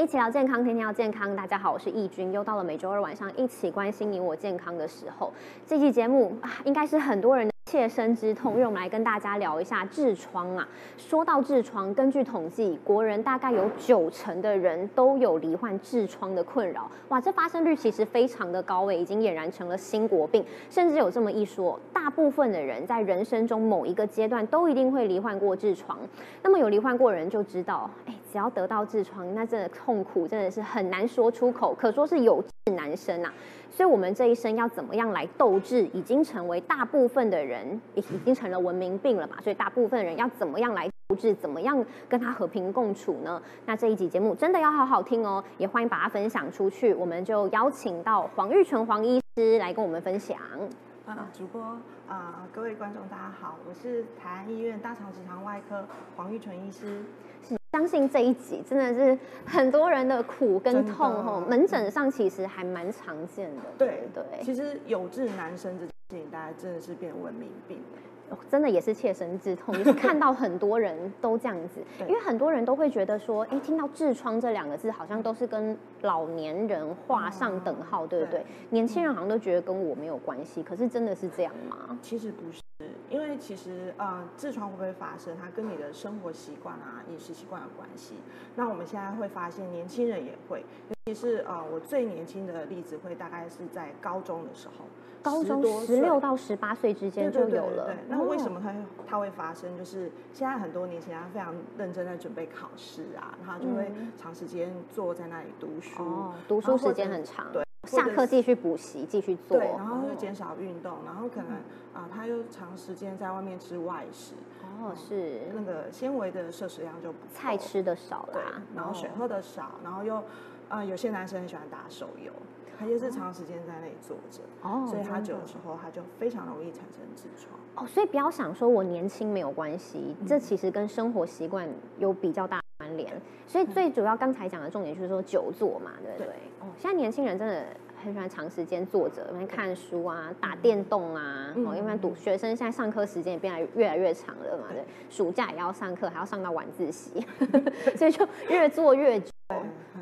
一起聊健康，天天要健康。大家好，我是易君，又到了每周二晚上一起关心你我健康的时候。这期节目，应该是很多人切身之痛，因为我们来跟大家聊一下痔疮啊。说到痔疮，根据统计，国人大概有九成的人都有罹患痔疮的困扰。哇，这发生率其实非常的高诶，已经俨然成了新国病。甚至有这么一说，大部分的人在人生中某一个阶段都一定会罹患过痔疮。那么有罹患过人就知道，哎。只要得到痔疮，那真的痛苦真的是很难说出口，可说是有志难伸啊。所以，我们这一生要怎么样来斗志，已经成为大部分的人已已经成了文明病了嘛。所以，大部分人要怎么样来斗志，怎么样跟他和平共处呢？那这一集节目真的要好好听哦，也欢迎把它分享出去。我们就邀请到黄玉纯黄医师来跟我们分享。啊，主播啊，各位观众大家好，我是台安医院大肠直肠外科黄玉纯医师。相信这一集真的是很多人的苦跟痛吼，门诊上其实还蛮常见的。对对，其实有志男生这件事情，大家真的是变文明病。真的也是切身之痛，就是看到很多人都这样子，因为很多人都会觉得说，哎，听到痔疮这两个字，好像都是跟老年人画上等号，对不对？年轻人好像都觉得跟我没有关系，可是真的是这样吗？其实不是，因为其实呃，痔疮会不会发生，它跟你的生活习惯啊、饮食习惯有关系。那我们现在会发现，年轻人也会，尤其是呃，我最年轻的例子会大概是在高中的时候。高中十六到十八岁之间就有了对。那为什么它它会发生？就是现在很多年轻人非常认真在准备考试啊，然后就会长时间坐在那里读书，读书时间很长。对，下课继续补习，继续做。对，然后就减少运动，然后可能啊，他又长时间在外面吃外食。哦，是那个纤维的摄食量就不菜吃的少啦，然后水喝的少，然后又啊，有些男生很喜欢打手游。他就是长时间在那里坐着，哦，所以他久的时候他就非常容易产生痔疮。哦，所以不要想说我年轻没有关系，这其实跟生活习惯有比较大关联。所以最主要刚才讲的重点就是说久坐嘛，对不对？哦，现在年轻人真的很喜欢长时间坐着，看书啊，打电动啊，哦，因为读学生现在上课时间也变得越来越长了嘛，对，暑假也要上课，还要上到晚自习，所以就越坐越久。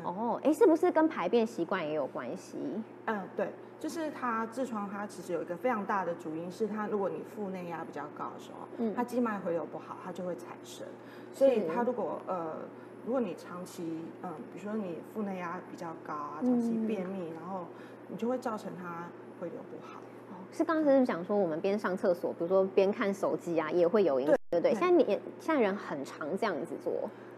哦，哎，是不是跟排便习惯也有关系？嗯，对，就是它痔疮，它其实有一个非常大的主因是它，如果你腹内压比较高的时候，嗯，它静脉回流不好，它就会产生。所以它如果呃，如果你长期嗯，比如说你腹内压比较高啊，长期便秘，然后你就会造成它回流不好。哦，是刚才是讲说我们边上厕所，比如说边看手机啊，也会有影响，对不对？现在你现在人很常这样子做。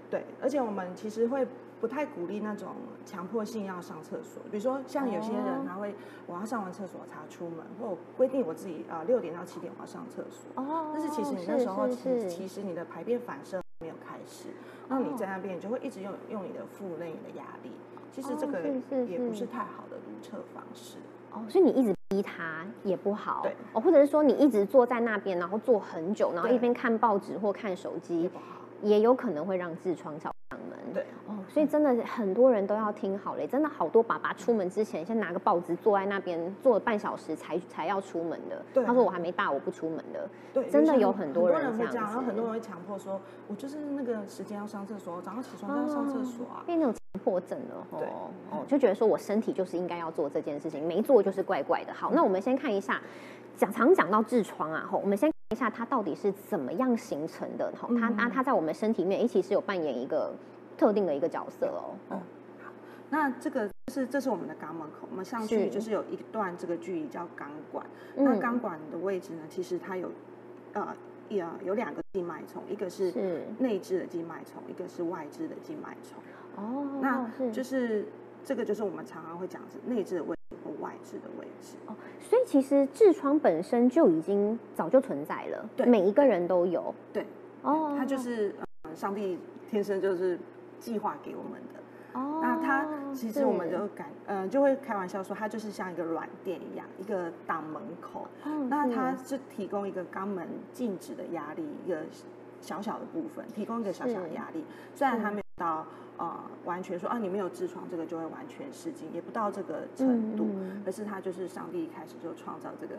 对，而且我们其实会不太鼓励那种强迫性要上厕所，比如说像有些人他会，我要上完厕所才出门，或规定我自己啊六点到七点我要上厕所。哦。但是其实你那时候其其实你的排便反射没有开始，那你在那边你就会一直用用你的腹内的压力，其实这个也不是太好的如厕方式。哦，所以你一直逼他也不好。对。哦，或者是说你一直坐在那边，然后坐很久，然后一边看报纸或看手机。也有可能会让痔疮找上门。对哦，所以真的很多人都要听好嘞，真的好多爸爸出门之前先拿个报纸坐在那边坐半小时才才要出门的。他说我还没大，我不出门的。对，真的有很多人会这样，然后很多人会强迫说，我就是那个时间要上厕所，早上起床就要上厕所啊，变那种强迫症了。对哦，就觉得说我身体就是应该要做这件事情，没做就是怪怪的。好，那我们先看一下，讲常讲到痔疮啊，吼，我们先。一下它到底是怎么样形成的？哈，它它它在我们身体面，一起是有扮演一个特定的一个角色哦。嗯，好，那这个是这是我们的肛门口，我们上去就是有一段这个距离叫肛管。那肛管的位置呢，其实它有呃有有两个静脉丛，一个是内置的静脉丛，一个是外置的静脉丛。哦，那就是这个就是我们常常会讲是内置的位。外置的位置哦，所以其实痔疮本身就已经早就存在了，对，每一个人都有，对，哦，它就是呃，上帝天生就是计划给我们的，哦，那它其实我们就感，呃，就会开玩笑说，它就是像一个软垫一样，一个挡门口，那它是提供一个肛门静止的压力，一个小小的部分，提供一个小小的压力，虽然它没有到。啊，完全说啊，你没有痔疮，这个就会完全失禁，也不到这个程度。可是它就是上帝一开始就创造这个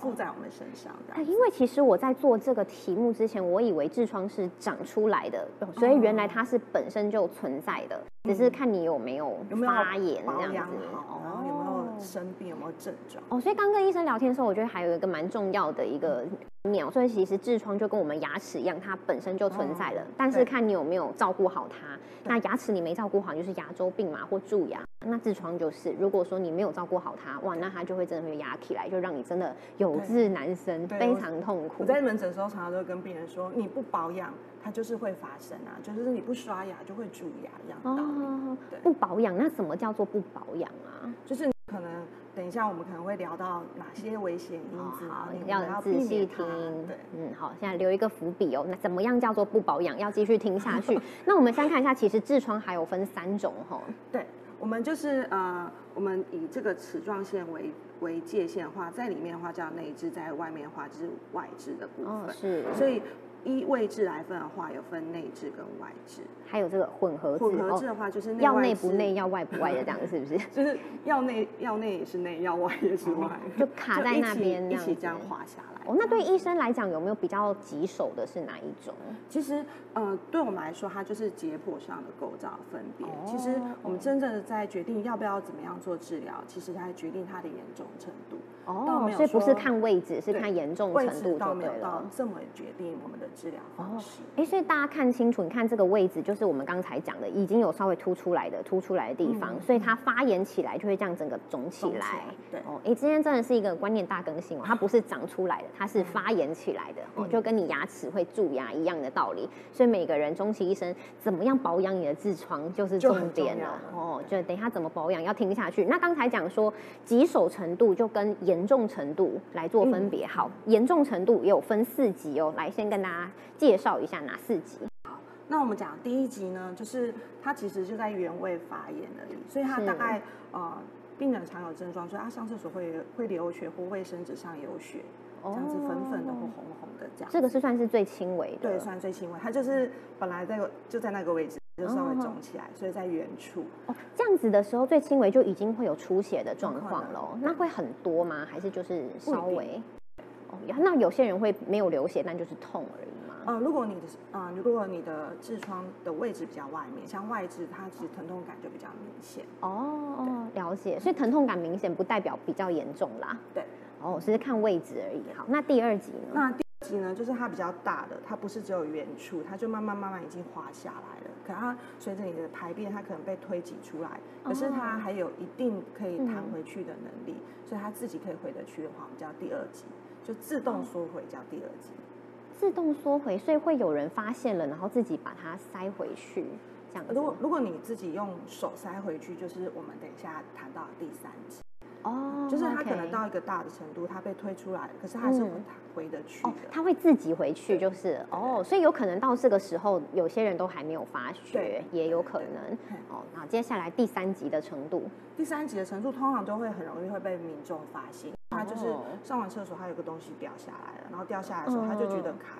附在我们身上哎。因为其实我在做这个题目之前，我以为痔疮是长出来的，所以原来它是本身就存在的，只是看你有没有发炎这样子，然后有没有生病，有没有症状。哦，所以刚跟医生聊天的时候，我觉得还有一个蛮重要的一个。鸟，所以其实痔疮就跟我们牙齿一样，它本身就存在了，但是看你有没有照顾好它。那牙齿你没照顾好，就是牙周病嘛，或蛀牙。那痔疮就是，如果说你没有照顾好它，哇，那它就会真的会压起来，就让你真的有痔难伸，非常痛苦。我在门诊时候常常都跟病人说，你不保养，它就是会发生啊，就是你不刷牙就会蛀牙一样道理。不保养，那什么叫做不保养啊？就是可能。等一下，我们可能会聊到哪些危险因子，好，要仔细听。对，嗯，好，现在留一个伏笔哦。那怎么样叫做不保养？要继续听下去。那我们先看一下，其实痔疮还有分三种哈。对，我们就是呃，我们以这个齿状线为为界限的话，在里面的话叫内痔，在外面的话就是外痔的部分。哦，是。所以。依位置来分的话，有分内置跟外置，还有这个混合混合制的话，就是要内不内，要外不外的这样，是不是？就是要内要内也是内，要外也是外，就卡在那边一起这样滑下来。哦，那对医生来讲，有没有比较棘手的是哪一种？其实，呃，对我们来说，它就是解剖上的构造分别。其实，我们真正的在决定要不要怎么样做治疗，其实它决定它的严重程度。哦，所以不是看位置，是看严重程度就对了。这么决定我们的治疗方式。哎，所以大家看清楚，你看这个位置，就是我们刚才讲的，已经有稍微凸出来的、凸出来的地方，所以它发炎起来就会这样整个肿起来。对，哦，哎，今天真的是一个观念大更新哦，它不是长出来的，它是发炎起来的，哦，就跟你牙齿会蛀牙一样的道理。所以每个人终其一生，怎么样保养你的痔疮就是重点了。哦，就等一下怎么保养要听下去。那刚才讲说棘手程度就跟严重程度。来做分别，好，严重程度也有分四级哦。来，先跟大家介绍一下哪四级。好，那我们讲第一级呢，就是它其实就在原位发炎而已，所以它大概呃，病人常有症状，所以他上厕所会会流血或卫生纸上有血，这样子粉粉的或红红的这样。这个是算是最轻微的，对，算最轻微。它就是本来在就在那个位置。就稍微肿起来，所以在远处。哦，这样子的时候最轻微就已经会有出血的状况了。那会很多吗？还是就是稍微？哦，那有些人会没有流血，但就是痛而已吗？呃，如果你的啊，如果你的痔疮的位置比较外面，像外痔，它其实疼痛感就比较明显。哦，了解。所以疼痛感明显不代表比较严重啦。对。哦，只是看位置而已。好，那第二集呢？那第二集呢，就是它比较大的，它不是只有远处，它就慢慢慢慢已经滑下来了。可它随着你的排便，它可能被推挤出来，可是它还有一定可以弹回去的能力，所以它自己可以回得去的话，我们叫第二集，就自动缩回叫第二级。自动缩回，所以会有人发现了，然后自己把它塞回去，这样。如果如果你自己用手塞回去，就是我们等一下谈到第三级。哦，就是他可能到一个大的程度，他被推出来，可是还是会回得去的。他会自己回去，就是哦，所以有可能到这个时候，有些人都还没有发觉，也有可能。哦，那接下来第三级的程度，第三级的程度通常都会很容易会被民众发现。他就是上完厕所，他有个东西掉下来了，然后掉下来的时候，他就觉得卡。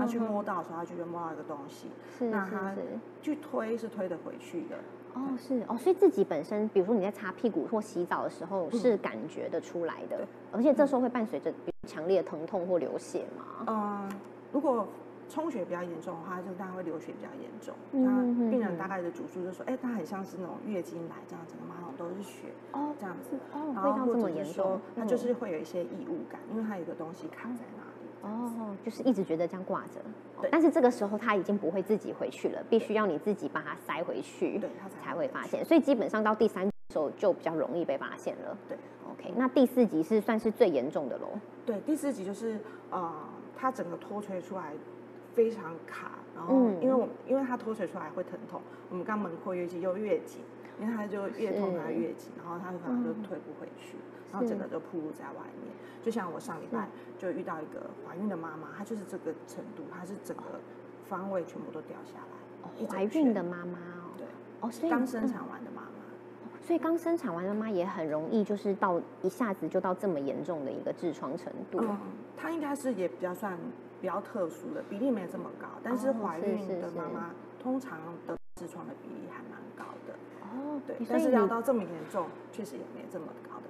他去摸到的时候，他就觉得摸到一个东西，是。那他去推是推得回去的。哦，是。哦，所以自己本身，比如说你在擦屁股或洗澡的时候，是感觉得出来的，而且这时候会伴随着强烈的疼痛或流血吗？嗯，如果充血比较严重的话，就大概会流血比较严重。那病人大概的主诉就说，哎，他很像是那种月经来这样，整个马桶都是血哦，这样子哦，味道这么严重，他就是会有一些异物感，因为他有个东西卡在那。哦，就是一直觉得这样挂着，但是这个时候他已经不会自己回去了，必须要你自己把它塞回去，对，他才会发现。所以基本上到第三时候就比较容易被发现了。对，OK，那第四集是算是最严重的喽。对，第四集就是呃，它整个脱垂出来非常卡，然后因为我因为它脱垂出来会疼痛，我们肛门括约肌又越紧，因为它就越痛它越紧，然后它可能就退不回去。然后整个都暴露在外面，就像我上礼拜就遇到一个怀孕的妈妈，她就是这个程度，她是整个方位全部都掉下来。怀孕的妈妈哦，对，哦，所以刚生产完的妈妈，所以刚生产完的妈妈也很容易就是到一下子就到这么严重的一个痔疮程度。嗯，她应该是也比较算比较特殊的比例没有这么高，但是怀孕的妈妈通常的痔疮的比例还蛮高的。哦，对，但是要到这么严重，确实也没这么高的。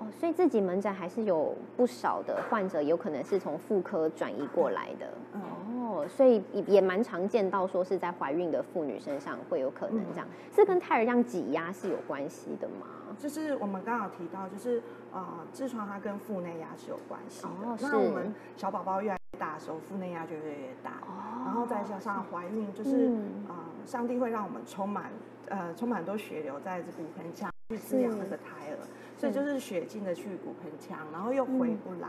哦，所以自己门诊还是有不少的患者，有可能是从妇科转移过来的。哦，所以也也蛮常见到说是在怀孕的妇女身上会有可能这样，是跟胎儿这样挤压是有关系的吗？就是我们刚好提到，就是呃，痔疮它跟腹内压是有关系的。哦，那我们小宝宝越来越大的时候，腹内压就越来越大。哦，然后再加上怀孕，就是呃，上帝会让我们充满呃充满很多血流在这骨盆腔去滋养那个胎儿。所以就是血进的去骨盆腔，然后又回不来，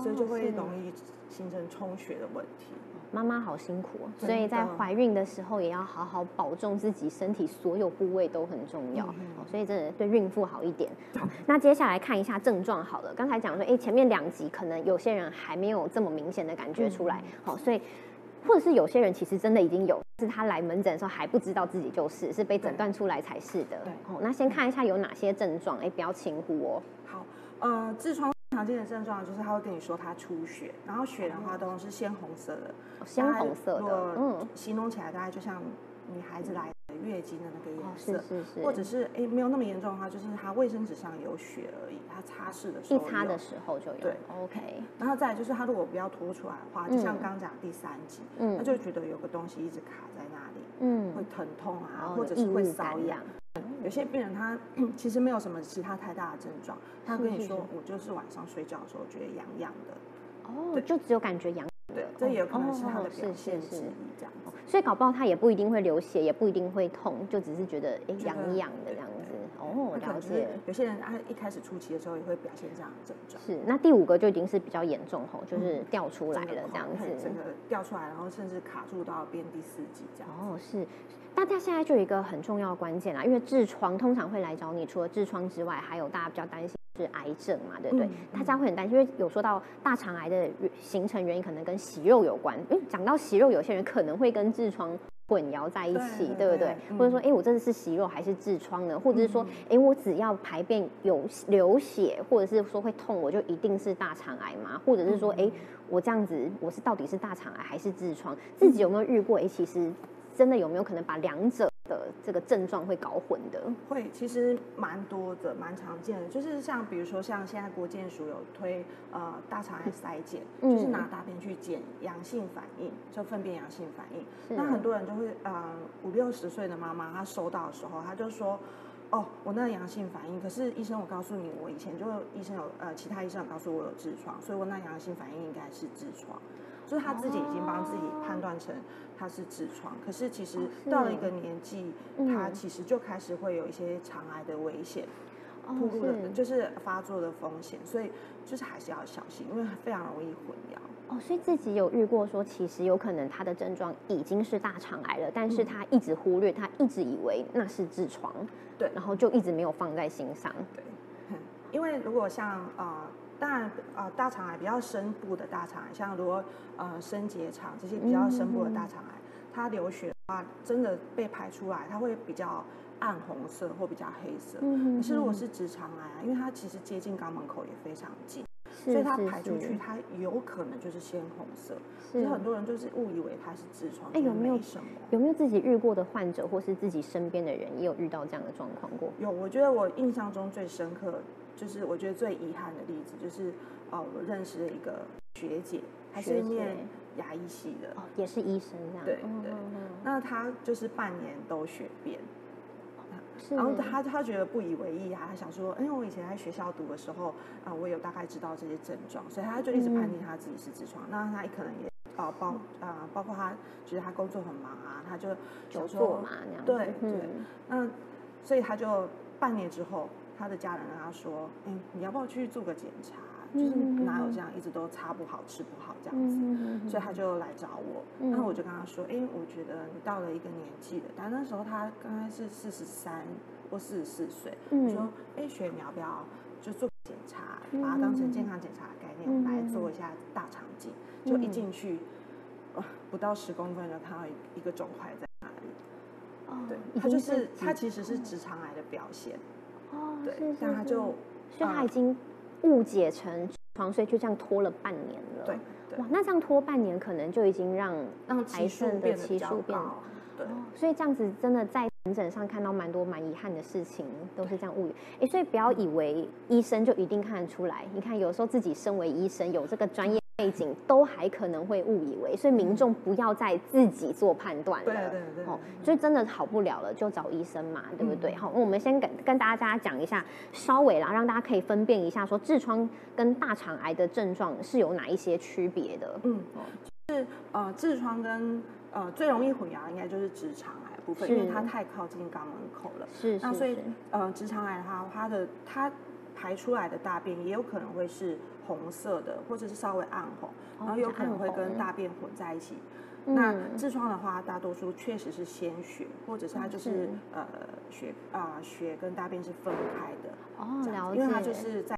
所以就会容易形成充血的问题。妈妈好辛苦，所以在怀孕的时候也要好好保重自己身体所有部位都很重要。所以真的对孕妇好一点。那接下来看一下症状好了，刚才讲说，哎，前面两集可能有些人还没有这么明显的感觉出来，好，所以。或者是有些人其实真的已经有，是他来门诊的时候还不知道自己就是，是被诊断出来才是的。对，哦，那先看一下有哪些症状，哎，不要轻忽哦。好，呃，痔疮常见的症状就是他会跟你说他出血，然后血的话都是鲜红色的，鲜红色的，嗯，形容起来大概就像女孩子来。月经的那个颜色，是是是，或者是哎没有那么严重的话，就是它卫生纸上有血而已，它擦拭的时候一擦的时候就有。对，OK。然后再来就是它如果不要拖出来的话，就像刚讲第三集，嗯，他就觉得有个东西一直卡在那里，嗯，会疼痛啊，或者是会瘙痒。有些病人他 其实没有什么其他太大的症状，他跟你说我就是晚上睡觉的时候觉得痒痒的，哦，就只有感觉痒。对，这也有可能是他的表现之一，这样。所以搞不好他也不一定会流血，也不一定会痛，就只是觉得哎痒痒的这样子。哦，了解。有些人他一开始初期的时候也会表现这样的症状。是，那第五个就已经是比较严重吼，就是掉出来了这样子。整个掉出来，然后甚至卡住到变第四级这样。哦，是。大家现在就有一个很重要的关键啦，因为痔疮通常会来找你，除了痔疮之外，还有大家比较担心是癌症嘛，对不对？大家会很担心，因为有说到大肠癌的形成原因可能跟息肉有关。因为讲到息肉，有些人可能会跟痔疮混淆在一起，对不对？或者说，哎，我这是息肉还是痔疮呢？或者是说，哎，我只要排便有流血，或者是说会痛，我就一定是大肠癌吗？或者是说，哎，我这样子，我是到底是大肠癌还是痔疮？自己有没有遇过？哎，其实。真的有没有可能把两者的这个症状会搞混的？会，其实蛮多的，蛮常见的。就是像比如说，像现在国健署有推呃大肠癌筛检，就是拿大便去检阳性反应，就粪便阳性反应。那很多人就会呃五六十岁的妈妈，她收到的时候，她就说：“哦，我那个阳性反应，可是医生，我告诉你，我以前就医生有呃其他医生有告诉我有痔疮，所以我那阳性反应应该是痔疮。”就是他自己已经帮自己判断成他是痔疮，可是其实到了一个年纪，他其实就开始会有一些肠癌的危险，突入的就是发作的风险，所以就是还是要小心，因为非常容易混淆。哦，所以自己有遇过说，其实有可能他的症状已经是大肠癌了，但是他一直忽略，他一直以为那是痔疮，对，然后就一直没有放在心上。对，因为如果像啊。当然，呃，大肠癌比较深部的大肠癌，像如果呃升结肠这些比较深部的大肠癌，它流血的话，真的被排出来，它会比较暗红色或比较黑色。嗯可是如果是直肠癌啊，因为它其实接近肛门口也非常近，所以它排出去，它有可能就是鲜红色。所以很多人就是误以为它是痔疮。哎，有没有什么？有没有自己遇过的患者，或是自己身边的人也有遇到这样的状况过？有，我觉得我印象中最深刻。就是我觉得最遗憾的例子，就是哦，我认识的一个学姐，她是念牙医系的，哦，也是医生这样。对对。那她就是半年都血便，然后她她觉得不以为意啊，她想说，因为我以前在学校读的时候啊，我有大概知道这些症状，所以她就一直判定她自己是痔疮。那她可能也啊包啊包括她觉得她工作很忙啊，她就想说，对对，那所以她就半年之后。他的家人跟他说：“哎，你要不要去做个检查？就是哪有这样一直都擦不好、吃不好这样子。”所以他就来找我。然后我就跟他说：“哎，我觉得你到了一个年纪了，但那时候他刚开始四十三或四十四岁。我说：哎，雪你要不要就做检查，把它当成健康检查的概念，我们来做一下大肠镜。就一进去，不到十公分就看到一个肿块在那里。哦，对，他就是 他其实是直肠癌的表现。”哦，对，但他就，所以他已经误解成床，睡就这样拖了半年了。对，哇，那这样拖半年，可能就已经让让癌症的期数变，对，所以这样子真的在门诊上看到蛮多蛮遗憾的事情，都是这样误以哎，所以不要以为医生就一定看得出来。你看，有时候自己身为医生，有这个专业背景，都还可能会误以为。所以民众不要再自己做判断了。对对对。哦，所以真的好不了了，就找医生嘛，对不对？好，我们先跟跟大家讲一下，稍微啦，让大家可以分辨一下，说痔疮跟大肠癌的症状是有哪一些区别的。嗯，是呃，痔疮跟呃最容易混淆应该就是直肠癌。部分，因为它太靠近肛门口了，是，那所以呃，直肠癌它它的它排出来的大便也有可能会是红色的，或者是稍微暗红，然后有可能会跟大便混在一起。那痔疮的话，大多数确实是鲜血，或者是它就是呃血啊血跟大便是分开的哦，了解，因为它就是在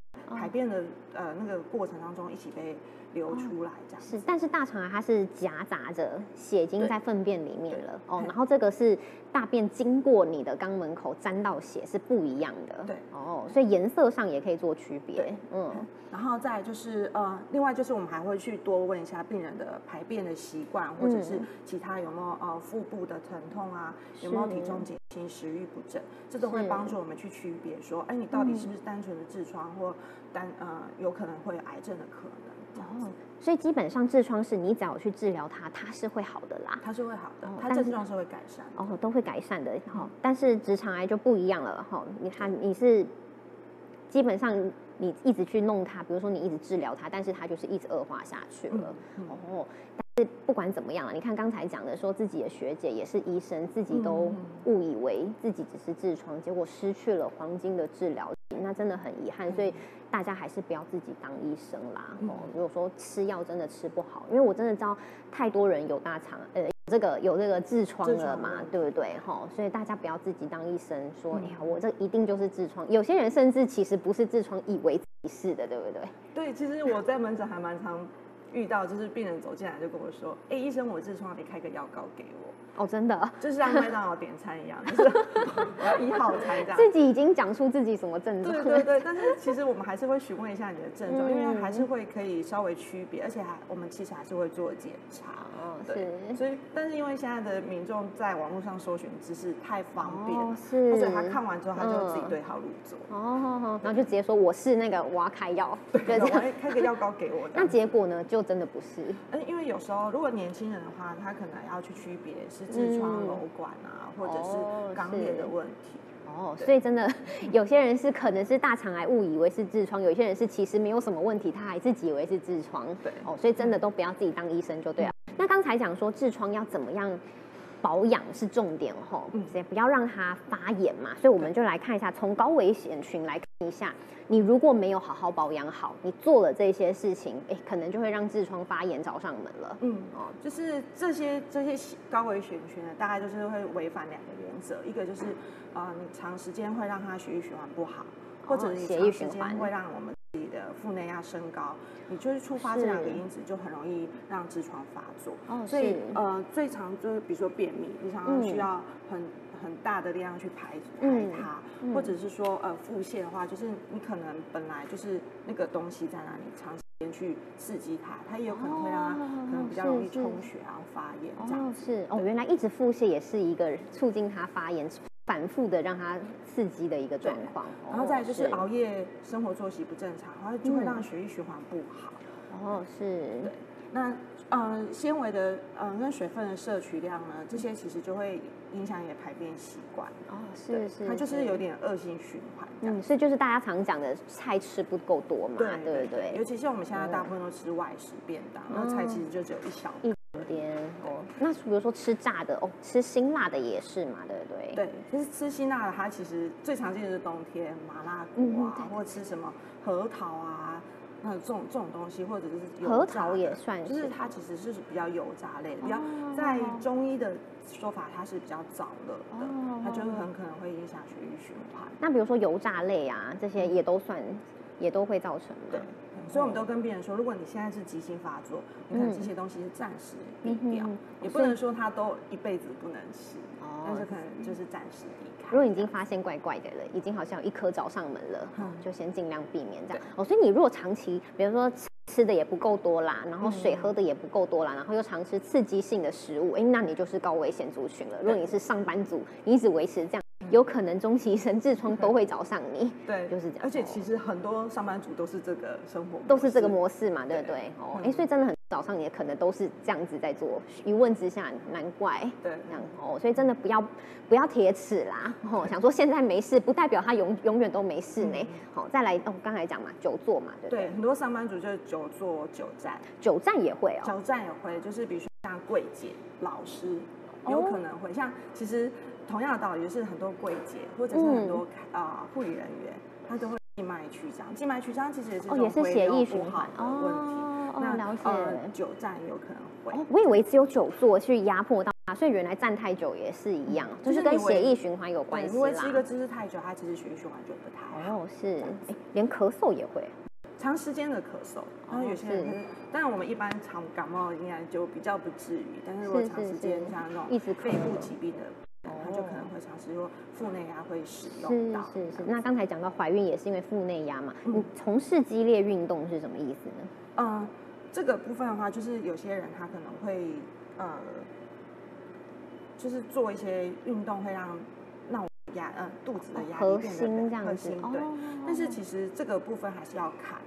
排便的呃那个过程当中一起被。流出来这样是，但是大肠癌它是夹杂着血经在粪便里面了。哦，然后这个是大便经过你的肛门口沾到血是不一样的，对。哦，所以颜色上也可以做区别，嗯，然后再就是呃，另外就是我们还会去多问一下病人的排便的习惯，或者是其他有没有呃腹部的疼痛啊，有没有体重减轻、食欲不振，这都会帮助我们去区别说，哎，你到底是不是单纯的痔疮或单呃有可能会有癌症的可能。哦，所以基本上痔疮是你只要去治疗它，它是会好的啦，它是会好的，它症状是会改善，哦，都会改善的。哈，但是直肠癌就不一样了，哈，你看你是基本上你一直去弄它，比如说你一直治疗它，但是它就是一直恶化下去了，哦。是不管怎么样啊，你看刚才讲的，说自己的学姐也是医生，自己都误以为自己只是痔疮，结果失去了黄金的治疗，那真的很遗憾。所以大家还是不要自己当医生啦。哦，如果说吃药真的吃不好，因为我真的知道太多人有大肠，呃，这个有这个痔疮了嘛，对不对？哈，所以大家不要自己当医生，说哎呀，我这一定就是痔疮。有些人甚至其实不是痔疮，以为自己是的，对不对？对，其实我在门诊还蛮常。遇到就是病人走进来就跟我说：“哎，医生，我痔疮，你开个药膏给我。”哦，真的，就是像麦当劳点餐一样，就是 我要一号餐这样。自己已经讲出自己什么症状？对对对，但是其实我们还是会询问一下你的症状，因为还是会可以稍微区别，而且还我们其实还是会做检查。嗯，对。所以，但是因为现在的民众在网络上搜寻知识太方便，是，而且他看完之后他就自己对号入座。哦，然后就直接说我是那个我要开药，对，开个药膏给我。那结果呢，就真的不是。嗯，因为有时候如果年轻人的话，他可能要去区别是。痔疮、瘘管啊，或者是肛裂的问题。哦，所以真的有些人是可能是大肠癌，误以为是痔疮；有些人是其实没有什么问题，他还自己以为是痔疮。对，哦，所以真的都不要自己当医生就对了。那刚才讲说痔疮要怎么样？保养是重点吼，嗯，不要让它发炎嘛，所以我们就来看一下，从高危险群来看一下，你如果没有好好保养好，你做了这些事情，哎，可能就会让痔疮发炎找上门了。嗯，哦，就是这些这些高危险群呢，大概就是会违反两个原则，一个就是啊，你长时间会让它血液循环不好，或者你长时间会让我们。自己的腹内压升高，你就是触发这两个因子，就很容易让痔疮发作。哦，所以呃，最常就是比如说便秘，你常常需要很很大的力量去排排它，或者是说呃腹泻的话，就是你可能本来就是那个东西在那里，长时间去刺激它，它也有可能会让它可能比较容易充血然后发炎这样。是哦，原来一直腹泻也是一个促进它发炎。反复的让它刺激的一个状况，然后再就是熬夜、生活作息不正常，然后就会让血液循环不好。哦，是。对，那呃，纤维的嗯跟水分的摄取量呢，这些其实就会影响你的排便习惯。哦，是是。它就是有点恶性循环。嗯，所以就是大家常讲的菜吃不够多嘛，对对对。尤其是我们现在大部分都吃外食便当，那菜其实就只有一小。点哦，那比如说吃炸的哦，吃辛辣的也是嘛，对不对？对，其实吃辛辣的，它其实最常见的是冬天麻辣锅啊，或者吃什么核桃啊，那这种这种东西，或者是核桃也算，就是它其实是比较油炸类的，比较在中医的说法，它是比较早热的，它就是很可能会影响血液循环。那比如说油炸类啊，这些也都算，也都会造成对。所以我们都跟病人说，如果你现在是急性发作，你看这些东西是暂时避掉，也不能说它都一辈子不能吃，但是可能就是暂时避开。如果已经发现怪怪的了，已经好像有一颗找上门了，就先尽量避免这样。哦，所以你如果长期，比如说吃的也不够多啦，然后水喝的也不够多啦，然后又常吃刺激性的食物，哎，那你就是高危险族群了。如果你是上班族，你一直维持这样。有可能终其一生痔疮都会找上你，对，就是这样。而且其实很多上班族都是这个生活，都是这个模式嘛，对不对？哦，哎，所以真的很早上也，可能都是这样子在做。一问之下，难怪，对，这样哦。所以真的不要不要铁齿啦，哦，想说现在没事，不代表他永永远都没事呢。好，再来哦，刚才讲嘛，久坐嘛，对对？很多上班族就是久坐久站，久站也会哦，久站也会，就是比如说像柜姐、老师，有可能会像其实。同样的道理，是很多柜姐或者是很多啊护理人员，他都会静脉曲张。静脉曲张其实也是哦，也是血液循环的问题。那了解。久站有可能会。我以为只有久坐去压迫到它，所以原来站太久也是一样，就是跟血液循环有关系。因为一个姿势太久，它其实血液循环就不太好。哦，是。连咳嗽也会。长时间的咳嗽，然后有些人，当然我们一般常感冒应该就比较不至于，但是如果长时间像那种肺部疾病的。他就可能会尝试说腹内压会使用到。是是是。那刚才讲到怀孕也是因为腹内压嘛？你从事激烈运动是什么意思呢？嗯，这个部分的话，就是有些人他可能会呃，就是做一些运动会让让压嗯肚子的压力变得核心对。但是其实这个部分还是要看。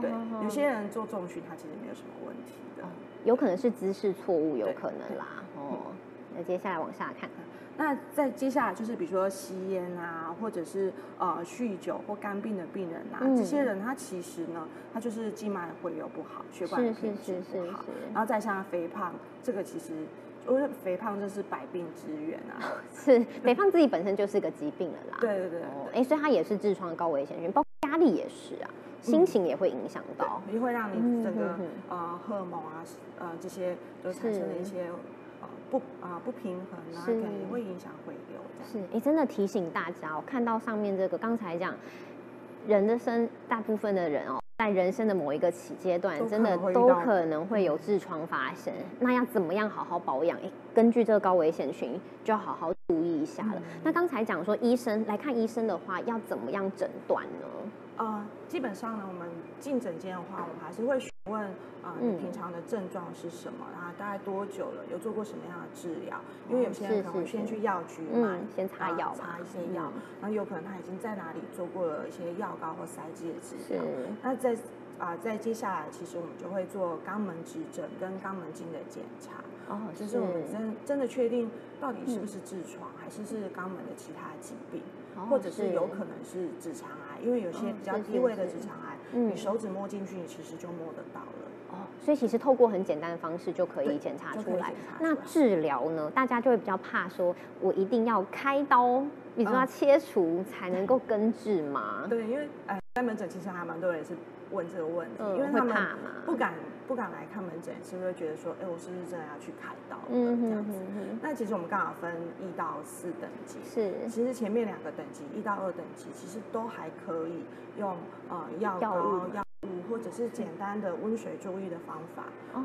对。有些人做重训，他其实没有什么问题的。有可能是姿势错误，有可能啦。哦。那接下来往下看。那在接下来就是，比如说吸烟啊，或者是呃酗酒或肝病的病人啊，这些人他其实呢，他就是静脉回流不好，血管品质不好，然后再像肥胖，这个其实我觉得肥胖就是百病之源啊，是肥胖自己本身就是个疾病了啦。对对对，哎，所以它也是痔疮的高危险群，包括压力也是啊，心情也会影响到，也会让你整个呃荷尔蒙啊呃这些都产生了一些。不啊，不平衡啊，可能会影响回流。是，哎，真的提醒大家，我看到上面这个，刚才讲人的生，大部分的人哦，在人生的某一个起阶段，真的都可能会有痔疮发生。那要怎么样好好保养？哎，根据这个高危险群，就要好好注意一下了。那刚才讲说，医生来看医生的话，要怎么样诊断呢？啊，基本上呢，我们进诊间的话，我们还是会询问啊，你平常的症状是什么，然后大概多久了，有做过什么样的治疗？因为有些人可能先去药局买，先擦药，擦一些药，然后有可能他已经在哪里做过了一些药膏或塞剂的治疗。那在啊，在接下来，其实我们就会做肛门指诊跟肛门镜的检查。哦，就是我们真真的确定到底是不是痔疮，还是是肛门的其他疾病，或者是有可能是直肠癌，因为有些比较低位的直肠癌，你手指摸进去，你其实就摸得到了。哦，所以其实透过很简单的方式就可以检查出来。那治疗呢？大家就会比较怕说，我一定要开刀，你说要切除才能够根治吗？对，因为哎，在门诊其实还蛮多人是。问这个问题，因为他们不敢不敢来看门诊，是不是觉得说，哎，我是不是真的要去开刀了这样子？那其实我们刚好分一到四等级，是，其实前面两个等级一到二等级，其实都还可以用呃药膏、药物或者是简单的温水注浴的方法，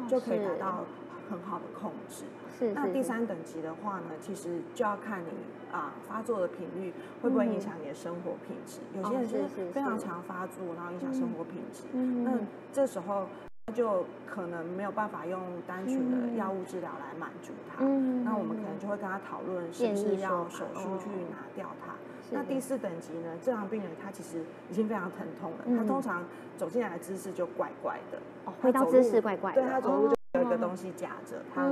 就可以达到很好的控制。是那第三等级的话呢，其实就要看你啊发作的频率会不会影响你的生活品质。有些人是非常常发作，然后影响生活品质。那这时候就可能没有办法用单纯的药物治疗来满足他。那我们可能就会跟他讨论是不是要手术去拿掉它。那第四等级呢，这样病人他其实已经非常疼痛了，他通常走进来的姿势就怪怪的。哦，回到姿势怪怪的。对他走路就。有一个东西夹着，他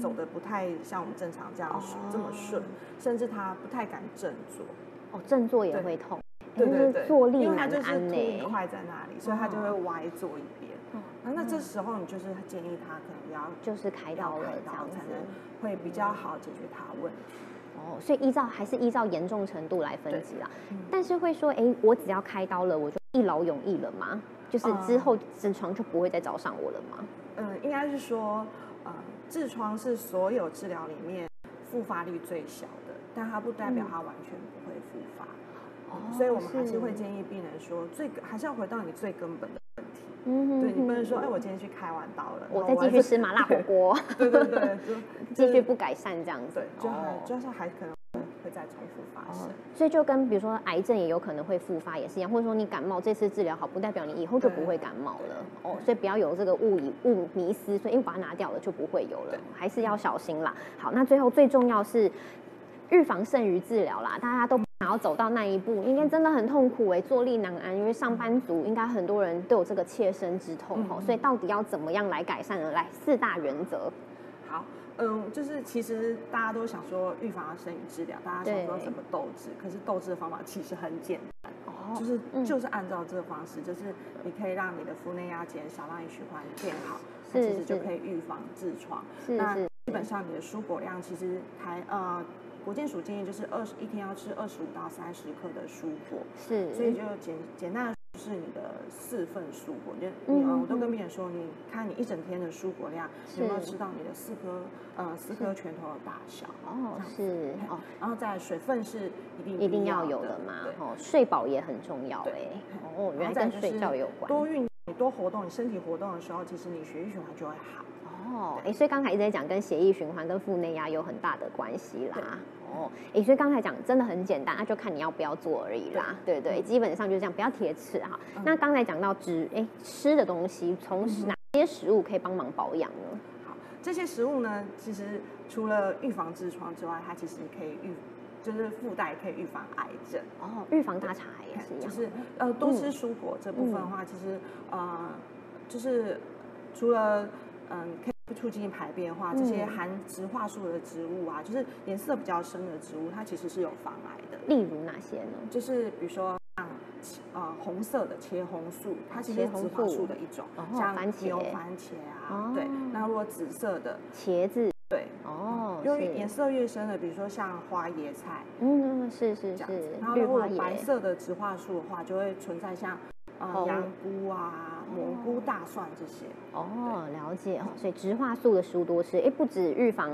走的不太像我们正常这样这么顺，甚至他不太敢正坐。哦，正坐也会痛，对对对，坐立难安呢。一块在那里，所以他就会歪坐一边。那那这时候你就是建议他可能要就是开刀了，这样才能会比较好解决他问题。哦，所以依照还是依照严重程度来分级啦。但是会说，哎，我只要开刀了，我就一劳永逸了吗？就是之后痔疮就不会再找上我了吗？嗯，应该是说，呃，痔疮是所有治疗里面复发率最小的，但它不代表它完全不会复发。哦，所以我们还是会建议病人说，最还是要回到你最根本的问题。嗯，对你不能说，哎，我今天去开完刀了，我再继续吃麻辣火锅。对对对，就 继续不改善这样子。对，就还就是还可能会再重复发生。所以就跟比如说癌症也有可能会复发也是一样，或者说你感冒这次治疗好，不代表你以后就不会感冒了哦。所以不要有这个误以误迷思，所以因为把它拿掉了就不会有了，还是要小心啦。好，那最后最重要是预防胜于治疗啦，大家都。想要走到那一步，应该真的很痛苦哎，坐立难安。因为上班族应该很多人都有这个切身之痛吼，所以到底要怎么样来改善呢？来四大原则。好，嗯，就是其实大家都想说预防生理治疗，大家想说怎么斗志，可是斗志的方法其实很简单，就是就是按照这个方式，就是你可以让你的腹内压减少，让你循环变好，其实就可以预防痔疮。那基本上你的蔬果量其实还呃。国健署建议就是二十一天要吃二十五到三十克的蔬果，是，所以就简简单的是你的四份蔬果，就你我都跟病人说，你看你一整天的蔬果量有没有吃到你的四颗呃四颗拳头的大小哦，是哦，然后再水分是一定一定要有的嘛，哦，睡饱也很重要哎，哦，原来跟睡觉有关，多运你多活动，你身体活动的时候，其实你血液循环就会好。哦，哎，所以刚才一直在讲跟血液循环跟腹内压有很大的关系啦。哦，哎，所以刚才讲真的很简单，那就看你要不要做而已啦。对对，基本上就是这样，不要铁齿哈。那刚才讲到吃，哎，吃的东西，从哪些食物可以帮忙保养呢？好，这些食物呢，其实除了预防痔疮之外，它其实可以预，就是附带可以预防癌症。哦，预防大肠癌也是一样。就是呃，多吃蔬果这部分的话，其实呃，就是除了嗯。促进排便的话，这些含植化素的植物啊，就是颜色比较深的植物，它其实是有防癌的。例如哪些呢？就是比如说像呃红色的茄红素，它其实是植化素的一种，像牛番茄啊，对。那如果紫色的茄子，对，哦，因为颜色越深的，比如说像花椰菜，嗯，是是是。然后如果白色的植化素的话，就会存在像呃羊菇啊。蘑菇、大蒜这些哦，了解哦。所以植化素的食物多吃，哎，不止预防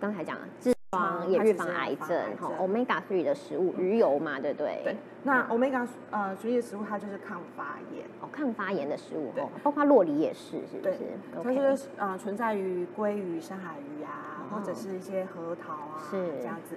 刚才讲痔疮，也预防癌症。哈，omega three 的食物，鱼油嘛，对不对？对。那 omega 呃 three 的食物，它就是抗发炎哦，抗发炎的食物哦，包括洛梨也是，是不是？它就是呃存在于鲑鱼、深海鱼啊，或者是一些核桃啊，是这样子。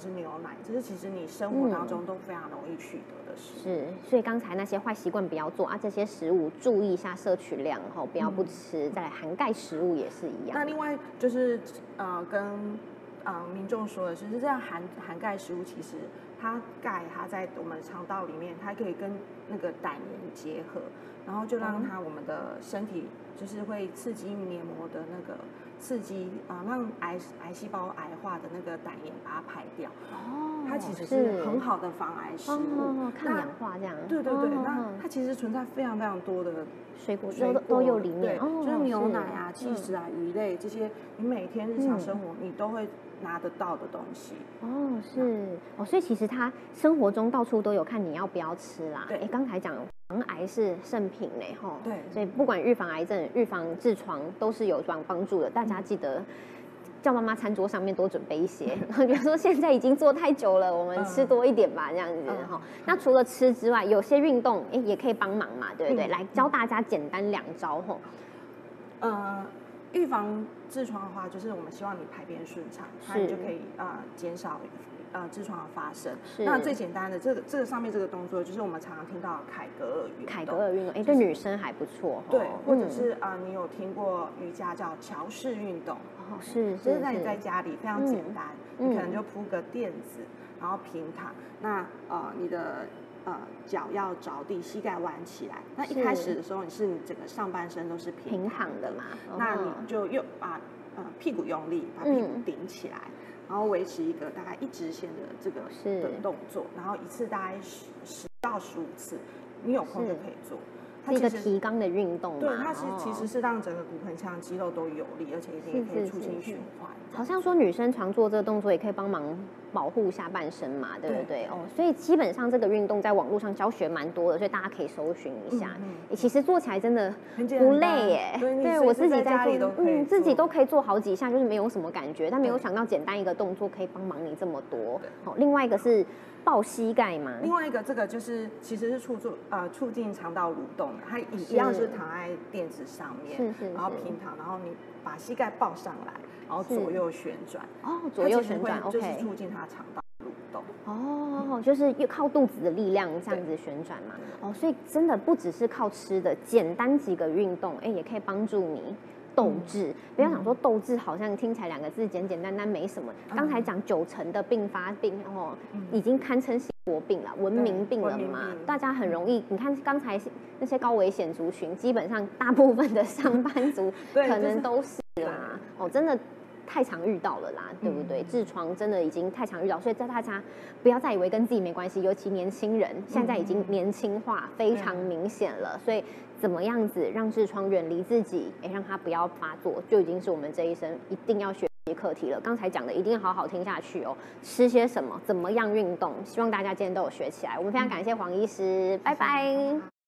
是牛奶，这是其实你生活当中都非常容易取得的食是，所以刚才那些坏习惯不要做啊，这些食物注意一下摄取量哈，不要不吃。再来含钙食物也是一样。那另外就是呃跟呃民众说的是，这样含含盖食物其实它钙它在我们肠道里面，它可以跟那个胆盐结合，然后就让它我们的身体就是会刺激黏膜的那个。刺激啊，让癌癌细胞癌化的那个胆盐把它排掉。哦，它其实是很好的防癌食物，抗氧化这样。对对对，那它其实存在非常非常多的水果都都有里面，就是牛奶啊、气食啊、鱼类这些，你每天日常生活你都会拿得到的东西。哦，是哦，所以其实他生活中到处都有，看你要不要吃啦。对，哎，刚才讲。防癌是圣品呢，哈，对，所以不管预防癌症、预防痔疮都是有帮帮助的。大家记得叫妈妈餐桌上面多准备一些。比如说现在已经做太久了，我们吃多一点吧，这样子哈。那除了吃之外，有些运动哎也可以帮忙嘛，对不对？来教大家简单两招哈。呃，预防痔疮的话，就是我们希望你排便顺畅，那你就可以啊减少。呃，痔疮的发生，那最简单的这个这个上面这个动作，就是我们常常听到凯格尔运动。凯格尔运动，哎，对女生还不错。对，或者是啊，你有听过瑜伽叫桥式运动？哦，是，就是在你在家里非常简单，你可能就铺个垫子，然后平躺，那呃，你的呃脚要着地，膝盖弯起来。那一开始的时候，你是你整个上半身都是平躺的嘛？那你就又把呃屁股用力，把屁股顶起来。然后维持一个大概一直线的这个的动作，然后一次大概十十到十五次，你有空就可以做。它一个提肛的运动，对，它是其实是让整个骨盆腔肌肉都有力，而且一定可以促进循环。好像说女生常做这个动作也可以帮忙保护下半身嘛，对不对？哦，所以基本上这个运动在网络上教学蛮多的，所以大家可以搜寻一下。其实做起来真的不累耶，对我自己在做，嗯，自己都可以做好几下，就是没有什么感觉。但没有想到简单一个动作可以帮忙你这么多。好，另外一个是。抱膝盖吗？另外一个，这个就是其实是促进呃促进肠道蠕动的，它一样是躺在垫子上面，是是，然后平躺，然后你把膝盖抱上来，然后左右旋转，哦，左右旋转，就是促进它肠道蠕哦，就是又靠肚子的力量这样子旋转嘛。哦，所以真的不只是靠吃的，简单几个运动，哎，也可以帮助你。斗志，不要想说斗志好像听起来两个字简简单单没什么。刚才讲九成的并发病哦，已经堪称心国病了，文明病了嘛。大家很容易，你看刚才那些高危险族群，基本上大部分的上班族 可能都是啦。哦，真的太常遇到了啦，对不对？痔疮真的已经太常遇到，所以在大家不要再以为跟自己没关系，尤其年轻人现在已经年轻化非常明显了，所以。怎么样子让痔疮远离自己？哎，让它不要发作，就已经是我们这一生一定要学习课题了。刚才讲的一定要好好听下去哦。吃些什么？怎么样运动？希望大家今天都有学起来。我们非常感谢黄医师，拜拜。